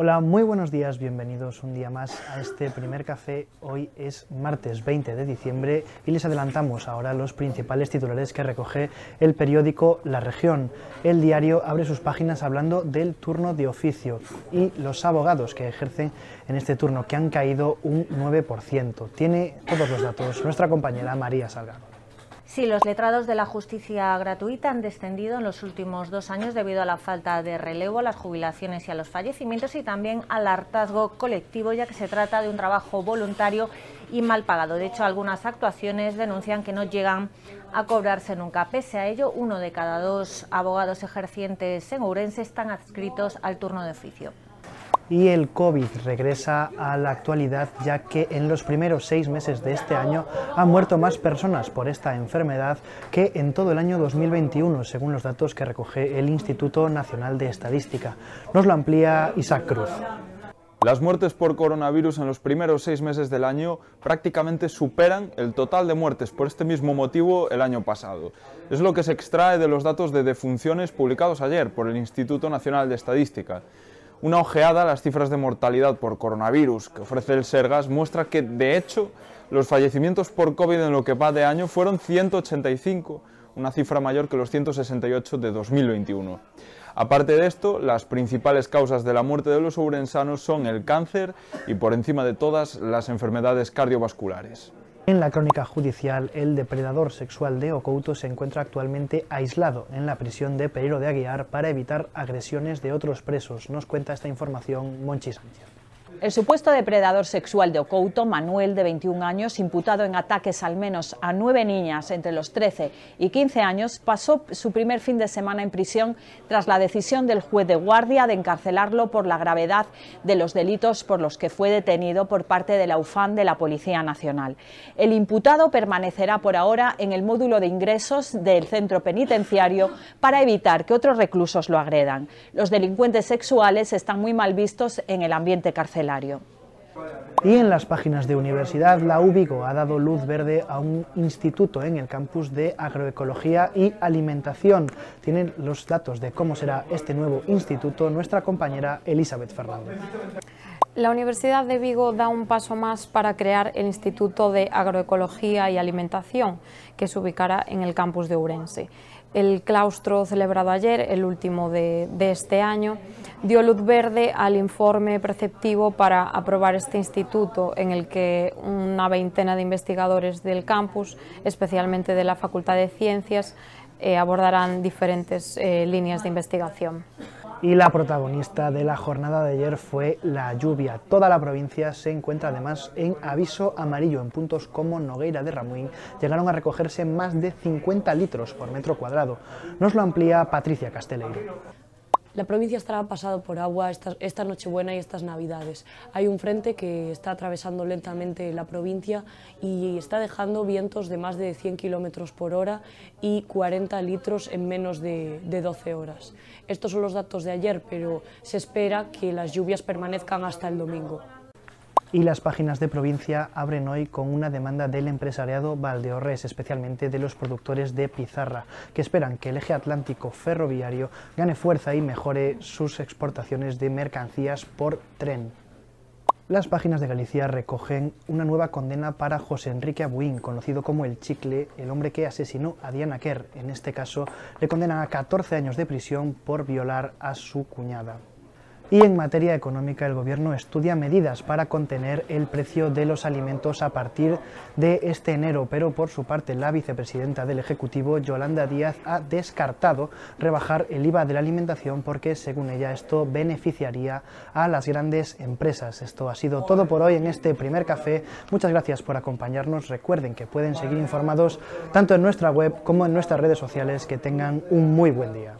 Hola, muy buenos días, bienvenidos un día más a este primer café. Hoy es martes 20 de diciembre y les adelantamos ahora los principales titulares que recoge el periódico La Región. El diario abre sus páginas hablando del turno de oficio y los abogados que ejercen en este turno, que han caído un 9%. Tiene todos los datos nuestra compañera María Salgado. Sí, los letrados de la justicia gratuita han descendido en los últimos dos años debido a la falta de relevo, a las jubilaciones y a los fallecimientos y también al hartazgo colectivo, ya que se trata de un trabajo voluntario y mal pagado. De hecho, algunas actuaciones denuncian que no llegan a cobrarse nunca. Pese a ello, uno de cada dos abogados ejercientes en Ourense están adscritos al turno de oficio y el COVID regresa a la actualidad ya que en los primeros seis meses de este año han muerto más personas por esta enfermedad que en todo el año 2021, según los datos que recoge el Instituto Nacional de Estadística. Nos lo amplía Isaac Cruz. Las muertes por coronavirus en los primeros seis meses del año prácticamente superan el total de muertes por este mismo motivo el año pasado. Es lo que se extrae de los datos de defunciones publicados ayer por el Instituto Nacional de Estadística. Una ojeada a las cifras de mortalidad por coronavirus que ofrece el Sergas muestra que, de hecho, los fallecimientos por COVID en lo que va de año fueron 185, una cifra mayor que los 168 de 2021. Aparte de esto, las principales causas de la muerte de los ourensanos son el cáncer y, por encima de todas, las enfermedades cardiovasculares. En la crónica judicial, el depredador sexual de Ocouto se encuentra actualmente aislado en la prisión de Pereiro de Aguiar para evitar agresiones de otros presos. Nos cuenta esta información Monchi Sánchez. El supuesto depredador sexual de Ocouto, Manuel, de 21 años, imputado en ataques al menos a nueve niñas entre los 13 y 15 años, pasó su primer fin de semana en prisión tras la decisión del juez de guardia de encarcelarlo por la gravedad de los delitos por los que fue detenido por parte de la UFAN de la Policía Nacional. El imputado permanecerá por ahora en el módulo de ingresos del centro penitenciario para evitar que otros reclusos lo agredan. Los delincuentes sexuales están muy mal vistos en el ambiente carcelario. Y en las páginas de universidad, la UBIGO ha dado luz verde a un instituto en el campus de agroecología y alimentación. Tienen los datos de cómo será este nuevo instituto nuestra compañera Elizabeth Fernández. La Universidad de Vigo da un paso más para crear el Instituto de Agroecología y Alimentación, que se ubicará en el campus de Ourense. El claustro celebrado ayer, el último de, este año, dio luz verde al informe preceptivo para aprobar este instituto en el que una veintena de investigadores del campus, especialmente de la Facultad de Ciencias, eh, abordarán diferentes eh, líneas de investigación. Y la protagonista de la jornada de ayer fue la lluvia. Toda la provincia se encuentra además en aviso amarillo. En puntos como Nogueira de Ramuín llegaron a recogerse más de 50 litros por metro cuadrado. Nos lo amplía Patricia Casteleiro. La provincia estará pasado por agua esta, Nochebuena y estas Navidades. Hay un frente que está atravesando lentamente la provincia y está dejando vientos de más de 100 kilómetros por hora y 40 litros en menos de, de 12 horas. Estos son los datos de ayer, pero se espera que las lluvias permanezcan hasta el domingo y las páginas de provincia abren hoy con una demanda del empresariado Valdeorres, especialmente de los productores de pizarra, que esperan que el eje atlántico ferroviario gane fuerza y mejore sus exportaciones de mercancías por tren. Las páginas de Galicia recogen una nueva condena para José Enrique Abuín, conocido como El Chicle, el hombre que asesinó a Diana Kerr. En este caso, le condenan a 14 años de prisión por violar a su cuñada. Y en materia económica, el Gobierno estudia medidas para contener el precio de los alimentos a partir de este enero, pero por su parte la vicepresidenta del Ejecutivo, Yolanda Díaz, ha descartado rebajar el IVA de la alimentación porque, según ella, esto beneficiaría a las grandes empresas. Esto ha sido todo por hoy en este primer café. Muchas gracias por acompañarnos. Recuerden que pueden seguir informados tanto en nuestra web como en nuestras redes sociales. Que tengan un muy buen día.